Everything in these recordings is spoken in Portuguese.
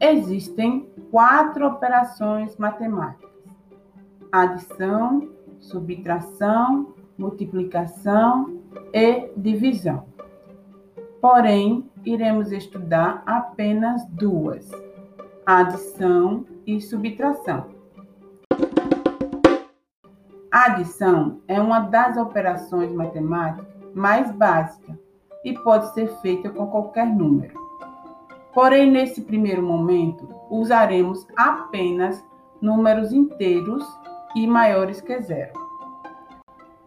Existem quatro operações matemáticas: adição, subtração, multiplicação e divisão. Porém, iremos estudar apenas duas: adição e subtração. A adição é uma das operações matemáticas mais básicas e pode ser feita com qualquer número. Porém, nesse primeiro momento, usaremos apenas números inteiros e maiores que zero.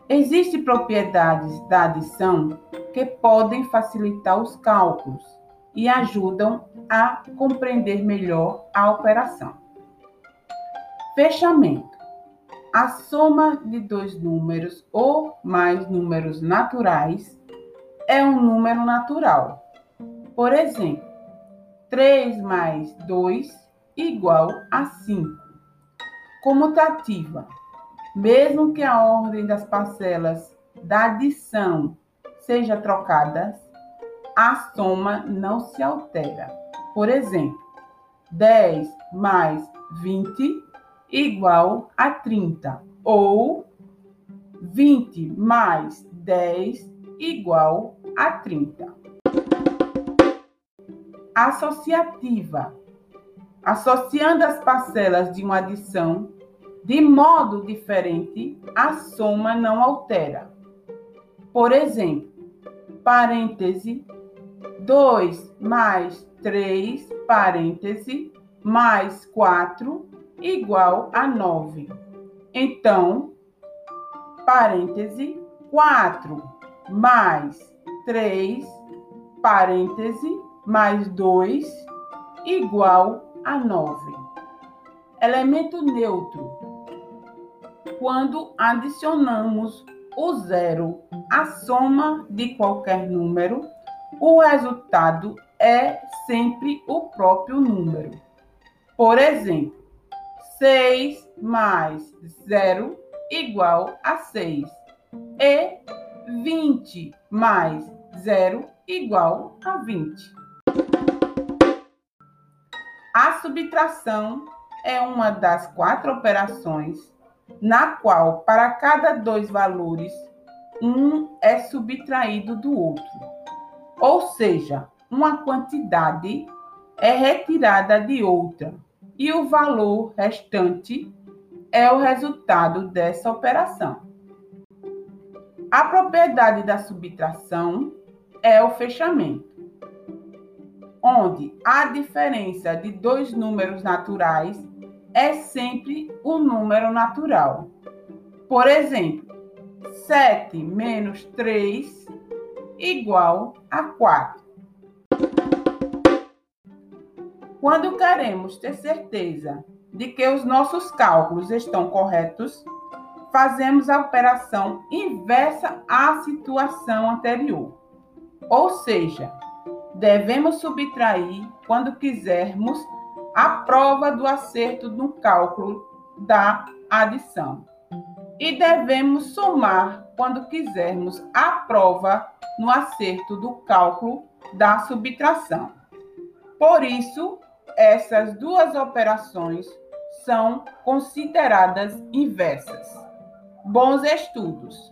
Existem propriedades da adição que podem facilitar os cálculos e ajudam a compreender melhor a operação. Fechamento. A soma de dois números ou mais números naturais é um número natural. Por exemplo, 3 mais 2 igual a 5. Comutativa. Mesmo que a ordem das parcelas da adição seja trocada, a soma não se altera. Por exemplo, 10 mais 20 igual a 30, ou 20 mais 10 igual a 30. Associativa. Associando as parcelas de uma adição de modo diferente, a soma não altera. Por exemplo, parêntese 2 mais 3, parêntese, mais 4, igual a 9. Então, parêntese, 4 mais 3, parêntese, mais 2, igual a 9. Elemento neutro. Quando adicionamos o zero à soma de qualquer número, o resultado é sempre o próprio número. Por exemplo, 6 mais 0 igual a 6. E 20 mais 0 igual a 20. A subtração é uma das quatro operações na qual, para cada dois valores, um é subtraído do outro. Ou seja, uma quantidade é retirada de outra e o valor restante é o resultado dessa operação. A propriedade da subtração é o fechamento, onde a diferença de dois números naturais é sempre o número natural. Por exemplo, 7 menos 3 igual a 4. Quando queremos ter certeza de que os nossos cálculos estão corretos, fazemos a operação inversa à situação anterior. Ou seja, devemos subtrair quando quisermos a prova do acerto no cálculo da adição. E devemos somar quando quisermos a prova no acerto do cálculo da subtração. Por isso, essas duas operações são consideradas inversas. Bons estudos!